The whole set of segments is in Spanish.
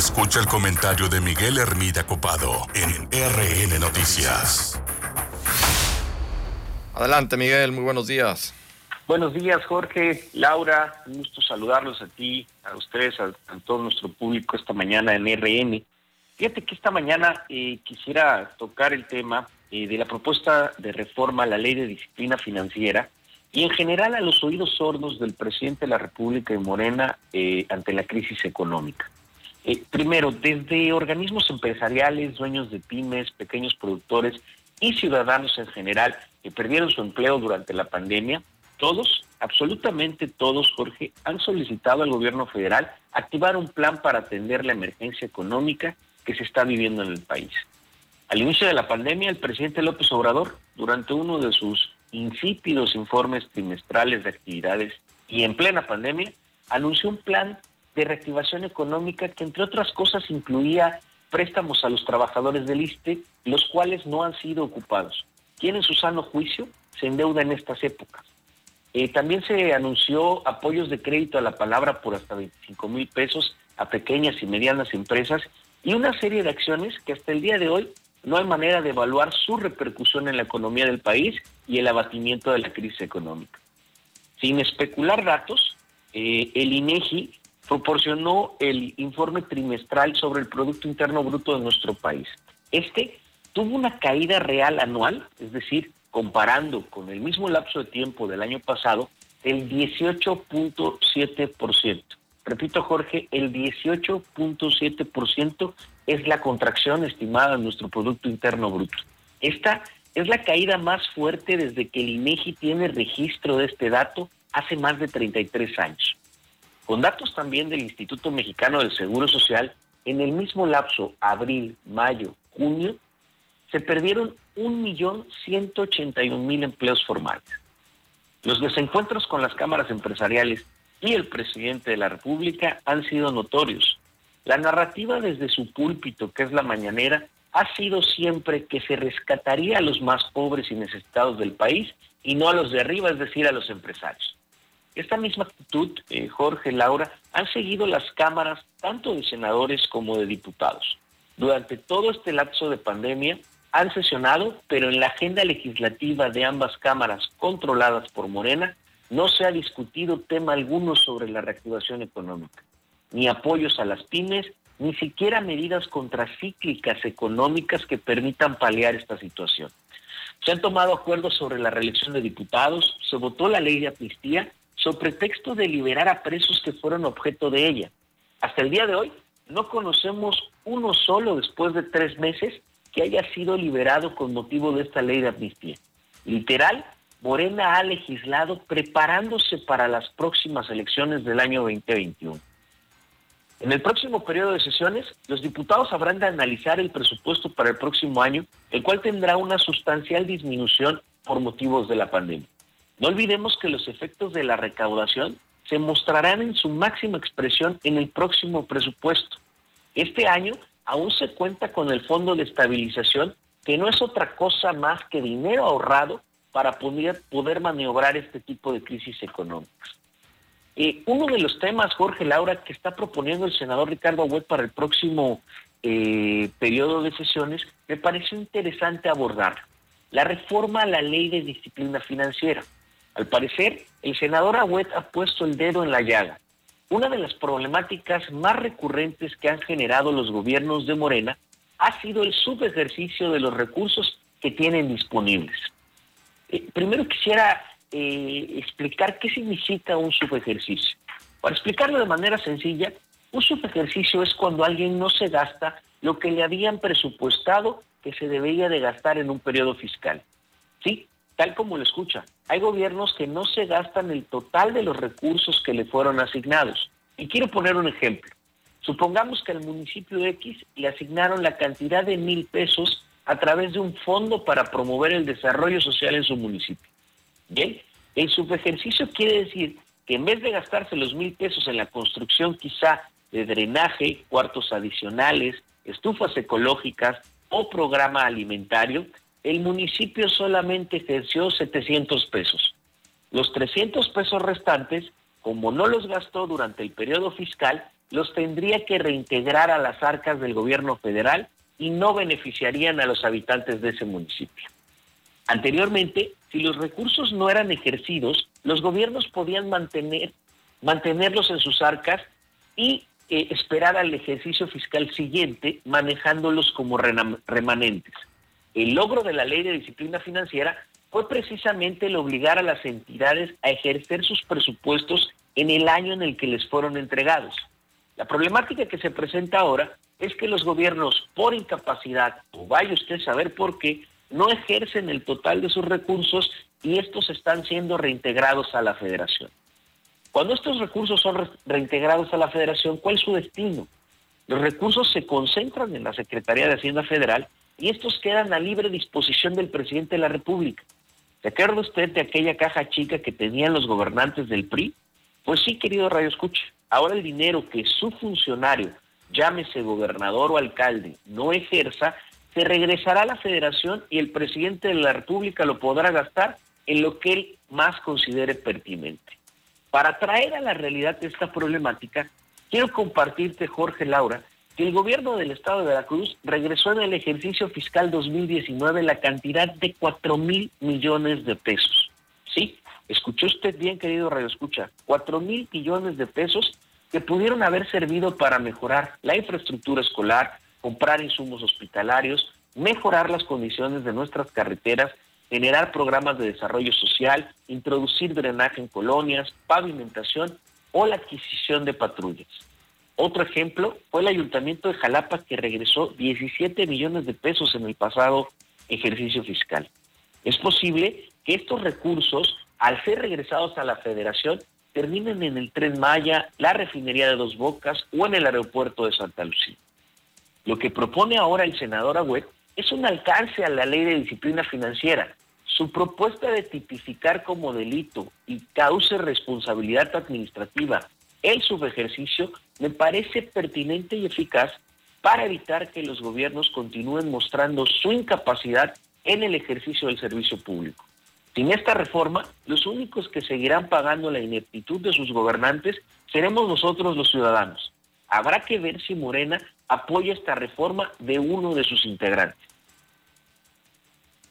Escucha el comentario de Miguel Hermida Copado en RN Noticias. Adelante, Miguel, muy buenos días. Buenos días, Jorge, Laura, un gusto saludarlos a ti, a ustedes, a, todo nuestro público esta mañana en RN. Fíjate que esta mañana eh, quisiera tocar el tema eh, de la propuesta de reforma a la ley de disciplina financiera y en general a los oídos sordos del presidente de la República de Morena eh, ante la crisis económica. Primero, desde organismos empresariales, dueños de pymes, pequeños productores y ciudadanos en general que perdieron su empleo durante la pandemia, todos, absolutamente todos, Jorge, han solicitado al gobierno federal activar un plan para atender la emergencia económica que se está viviendo en el país. Al inicio de la pandemia, el presidente López Obrador, durante uno de sus insípidos informes trimestrales de actividades y en plena pandemia, anunció un plan de reactivación económica que, entre otras cosas, incluía préstamos a los trabajadores del ISTE, los cuales no han sido ocupados. Tienen su sano juicio se endeuda en estas épocas. Eh, también se anunció apoyos de crédito a la palabra por hasta 25 mil pesos a pequeñas y medianas empresas y una serie de acciones que hasta el día de hoy no hay manera de evaluar su repercusión en la economía del país y el abatimiento de la crisis económica. Sin especular datos, eh, el INEGI proporcionó el informe trimestral sobre el Producto Interno Bruto de nuestro país. Este tuvo una caída real anual, es decir, comparando con el mismo lapso de tiempo del año pasado, el 18.7%. Repito, Jorge, el 18.7% es la contracción estimada de nuestro Producto Interno Bruto. Esta es la caída más fuerte desde que el INEGI tiene registro de este dato hace más de 33 años. Con datos también del Instituto Mexicano del Seguro Social, en el mismo lapso, abril, mayo, junio, se perdieron 1.181.000 empleos formales. Los desencuentros con las cámaras empresariales y el presidente de la República han sido notorios. La narrativa desde su púlpito, que es la mañanera, ha sido siempre que se rescataría a los más pobres y necesitados del país y no a los de arriba, es decir, a los empresarios. Esta misma actitud, eh, Jorge, Laura, han seguido las cámaras tanto de senadores como de diputados. Durante todo este lapso de pandemia, han sesionado, pero en la agenda legislativa de ambas cámaras controladas por Morena no se ha discutido tema alguno sobre la reactivación económica, ni apoyos a las pymes, ni siquiera medidas contracíclicas económicas que permitan paliar esta situación. Se han tomado acuerdos sobre la reelección de diputados, se votó la ley de amnistía sobre pretexto de liberar a presos que fueron objeto de ella. Hasta el día de hoy no conocemos uno solo después de tres meses que haya sido liberado con motivo de esta ley de amnistía. Literal, Morena ha legislado preparándose para las próximas elecciones del año 2021. En el próximo periodo de sesiones, los diputados habrán de analizar el presupuesto para el próximo año, el cual tendrá una sustancial disminución por motivos de la pandemia. No olvidemos que los efectos de la recaudación se mostrarán en su máxima expresión en el próximo presupuesto. Este año aún se cuenta con el Fondo de Estabilización, que no es otra cosa más que dinero ahorrado para poder, poder maniobrar este tipo de crisis económicas. Eh, uno de los temas, Jorge Laura, que está proponiendo el senador Ricardo Agüet para el próximo eh, periodo de sesiones, me pareció interesante abordar. La reforma a la ley de disciplina financiera. Al parecer, el senador Agüet ha puesto el dedo en la llaga una de las problemáticas más recurrentes que han generado los gobiernos de Morena ha sido el subejercicio de los recursos que tienen disponibles. Eh, primero quisiera eh, explicar qué significa un subejercicio. Para explicarlo de manera sencilla, un subejercicio es cuando alguien no se gasta lo que le habían presupuestado que se debía de gastar en un periodo fiscal. Sí, tal como lo escucha, hay gobiernos que no se gastan el total de los recursos que le fueron asignados. Y quiero poner un ejemplo. Supongamos que al municipio X le asignaron la cantidad de mil pesos a través de un fondo para promover el desarrollo social en su municipio. Bien, el subejercicio quiere decir que en vez de gastarse los mil pesos en la construcción quizá de drenaje, cuartos adicionales, estufas ecológicas o programa alimentario, el municipio solamente ejerció 700 pesos. Los 300 pesos restantes, como no los gastó durante el periodo fiscal, los tendría que reintegrar a las arcas del gobierno federal y no beneficiarían a los habitantes de ese municipio. Anteriormente, si los recursos no eran ejercidos, los gobiernos podían mantener, mantenerlos en sus arcas y eh, esperar al ejercicio fiscal siguiente manejándolos como remanentes. El logro de la ley de disciplina financiera fue precisamente el obligar a las entidades a ejercer sus presupuestos en el año en el que les fueron entregados. La problemática que se presenta ahora es que los gobiernos, por incapacidad, o vaya usted a saber por qué, no ejercen el total de sus recursos y estos están siendo reintegrados a la federación. Cuando estos recursos son reintegrados a la federación, ¿cuál es su destino? Los recursos se concentran en la Secretaría de Hacienda Federal y estos quedan a libre disposición del presidente de la República. ¿Se acuerda usted de aquella caja chica que tenían los gobernantes del PRI? Pues sí, querido Radio Escucha. Ahora el dinero que su funcionario, llámese gobernador o alcalde, no ejerza, se regresará a la federación y el presidente de la República lo podrá gastar en lo que él más considere pertinente. Para traer a la realidad esta problemática, quiero compartirte, Jorge Laura, el gobierno del estado de Veracruz regresó en el ejercicio fiscal 2019 la cantidad de 4 mil millones de pesos. Sí, escuchó usted bien, querido Radio Escucha, 4 mil millones de pesos que pudieron haber servido para mejorar la infraestructura escolar, comprar insumos hospitalarios, mejorar las condiciones de nuestras carreteras, generar programas de desarrollo social, introducir drenaje en colonias, pavimentación o la adquisición de patrullas. Otro ejemplo fue el ayuntamiento de Jalapa que regresó 17 millones de pesos en el pasado ejercicio fiscal. Es posible que estos recursos, al ser regresados a la federación, terminen en el tren Maya, la refinería de Dos Bocas o en el aeropuerto de Santa Lucía. Lo que propone ahora el senador Agüet es un alcance a la ley de disciplina financiera. Su propuesta de tipificar como delito y cause responsabilidad administrativa el subejercicio me parece pertinente y eficaz para evitar que los gobiernos continúen mostrando su incapacidad en el ejercicio del servicio público. Sin esta reforma, los únicos que seguirán pagando la ineptitud de sus gobernantes seremos nosotros los ciudadanos. Habrá que ver si Morena apoya esta reforma de uno de sus integrantes.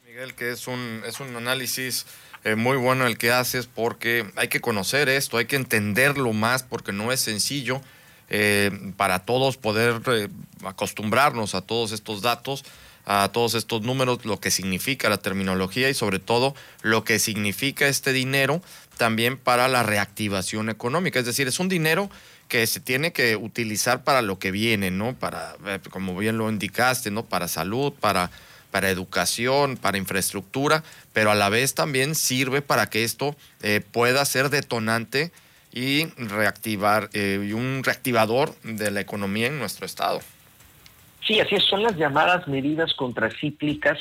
Miguel, que es un, es un análisis eh, muy bueno el que haces porque hay que conocer esto, hay que entenderlo más porque no es sencillo eh, para todos poder eh, acostumbrarnos a todos estos datos a todos estos números, lo que significa la terminología y sobre todo lo que significa este dinero también para la reactivación económica. Es decir, es un dinero que se tiene que utilizar para lo que viene, ¿no? Para, eh, como bien lo indicaste, ¿no? Para salud, para, para educación, para infraestructura, pero a la vez también sirve para que esto pueda ser detonante y reactivar, eh, un reactivador de la economía en nuestro estado. Sí, así es, son las llamadas medidas contracíclicas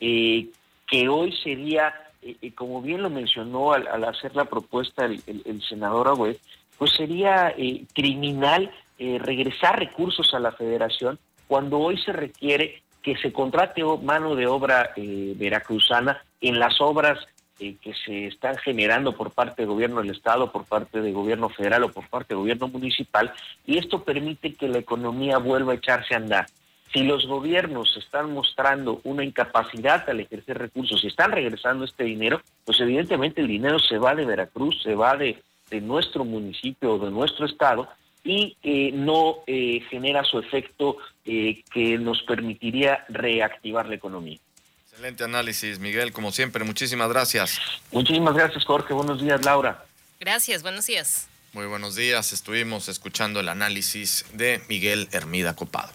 eh, que hoy sería, eh, eh, como bien lo mencionó al, hacer la propuesta el, senador Agüed, pues sería criminal regresar recursos a la federación cuando hoy se requiere que se contrate mano de obra veracruzana en las obras que se están generando por parte del gobierno del Estado, por parte del gobierno federal o por parte del gobierno municipal, y esto permite que la economía vuelva a echarse a andar. Si los gobiernos están mostrando una incapacidad al ejercer recursos y están regresando este dinero, pues evidentemente el dinero se va de Veracruz, se va de, nuestro municipio o de nuestro estado y no eh, genera su efecto eh, que nos permitiría reactivar la economía. Excelente análisis, Miguel, como siempre. Muchísimas gracias. Muchísimas gracias, Jorge. Buenos días, Laura. Gracias, buenos días. Muy buenos días. Estuvimos escuchando el análisis de Miguel Hermida Copado.